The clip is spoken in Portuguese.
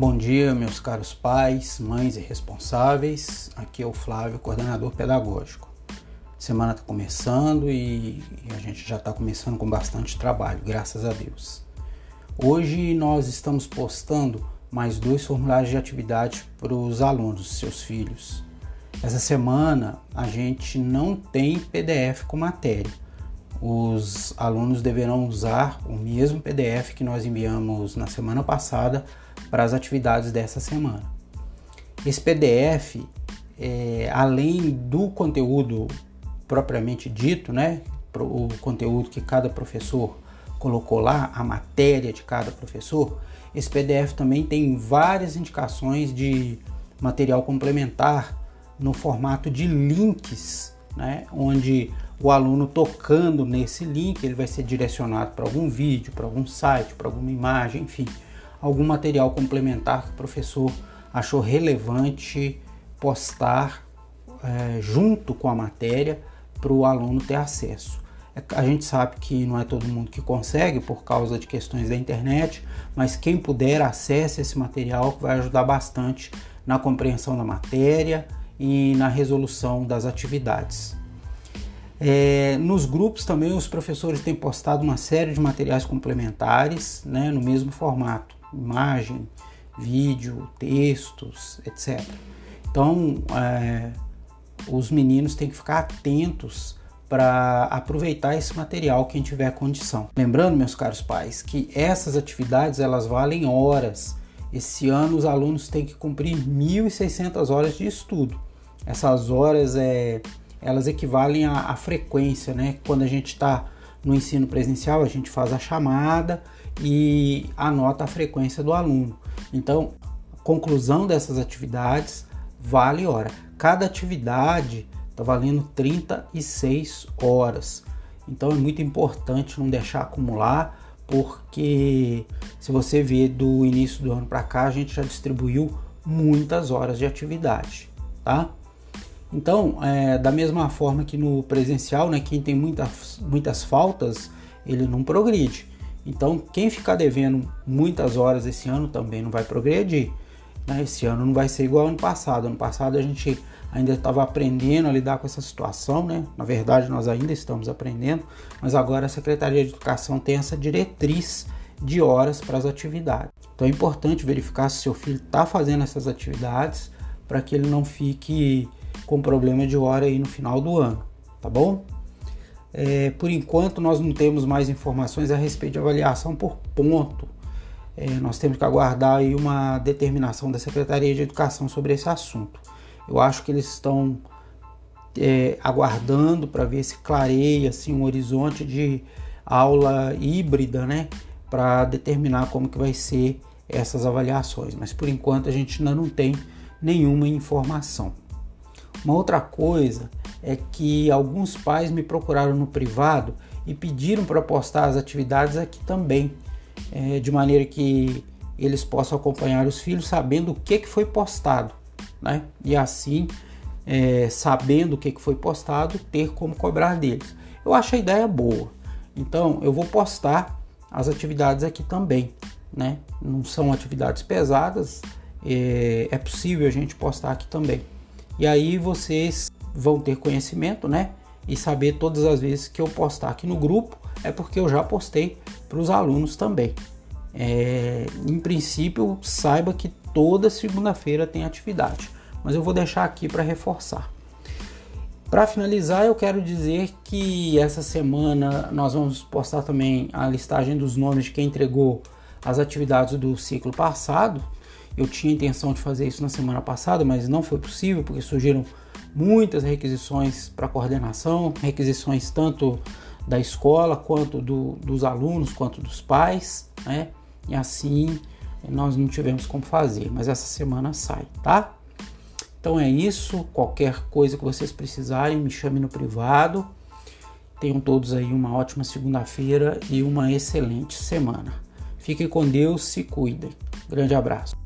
Bom dia, meus caros pais, mães e responsáveis. Aqui é o Flávio, coordenador pedagógico. A semana está começando e a gente já está começando com bastante trabalho, graças a Deus. Hoje nós estamos postando mais dois formulários de atividade para os alunos, seus filhos. Essa semana a gente não tem PDF com matéria. Os alunos deverão usar o mesmo PDF que nós enviamos na semana passada para as atividades dessa semana. Esse PDF, é, além do conteúdo propriamente dito, né, o conteúdo que cada professor colocou lá, a matéria de cada professor, esse PDF também tem várias indicações de material complementar no formato de links, né, onde o aluno tocando nesse link ele vai ser direcionado para algum vídeo, para algum site, para alguma imagem, enfim, algum material complementar que o professor achou relevante postar é, junto com a matéria para o aluno ter acesso. É, a gente sabe que não é todo mundo que consegue por causa de questões da internet, mas quem puder acesse esse material que vai ajudar bastante na compreensão da matéria e na resolução das atividades. É, nos grupos também os professores têm postado uma série de materiais complementares né, no mesmo formato, imagem, vídeo, textos, etc. Então é, os meninos têm que ficar atentos para aproveitar esse material quem tiver condição. Lembrando, meus caros pais, que essas atividades elas valem horas. Esse ano os alunos têm que cumprir 1.600 horas de estudo. Essas horas é, elas equivalem à, à frequência, né? Quando a gente está no ensino presencial, a gente faz a chamada e anota a frequência do aluno. Então, conclusão dessas atividades vale hora. Cada atividade está valendo 36 horas. Então é muito importante não deixar acumular, porque se você ver do início do ano para cá, a gente já distribuiu muitas horas de atividade, tá? Então, é, da mesma forma que no presencial, né, quem tem muitas, muitas faltas, ele não progride. Então, quem ficar devendo muitas horas esse ano também não vai progredir. Né? Esse ano não vai ser igual ao ano passado. Ano passado a gente ainda estava aprendendo a lidar com essa situação, né? Na verdade, nós ainda estamos aprendendo, mas agora a Secretaria de Educação tem essa diretriz de horas para as atividades. Então é importante verificar se seu filho está fazendo essas atividades para que ele não fique com problema de hora aí no final do ano, tá bom? É, por enquanto nós não temos mais informações a respeito de avaliação por ponto. É, nós temos que aguardar aí uma determinação da Secretaria de Educação sobre esse assunto. Eu acho que eles estão é, aguardando para ver se clareia assim, um horizonte de aula híbrida, né? Para determinar como que vai ser essas avaliações. Mas por enquanto a gente ainda não tem nenhuma informação. Uma outra coisa é que alguns pais me procuraram no privado e pediram para postar as atividades aqui também, é, de maneira que eles possam acompanhar os filhos sabendo o que, que foi postado né? E assim, é, sabendo o que foi postado, ter como cobrar deles. Eu acho a ideia boa. Então, eu vou postar as atividades aqui também, né? Não são atividades pesadas, é, é possível a gente postar aqui também. E aí vocês vão ter conhecimento, né? E saber todas as vezes que eu postar aqui no grupo é porque eu já postei para os alunos também. É, em princípio, saiba que toda segunda-feira tem atividade, mas eu vou deixar aqui para reforçar. Para finalizar, eu quero dizer que essa semana nós vamos postar também a listagem dos nomes de quem entregou as atividades do ciclo passado. Eu tinha intenção de fazer isso na semana passada, mas não foi possível porque surgiram muitas requisições para coordenação, requisições tanto da escola quanto do, dos alunos, quanto dos pais, né? E assim nós não tivemos como fazer, mas essa semana sai, tá? Então é isso. Qualquer coisa que vocês precisarem, me chame no privado. Tenham todos aí uma ótima segunda-feira e uma excelente semana. Fiquem com Deus, se cuidem. Grande abraço.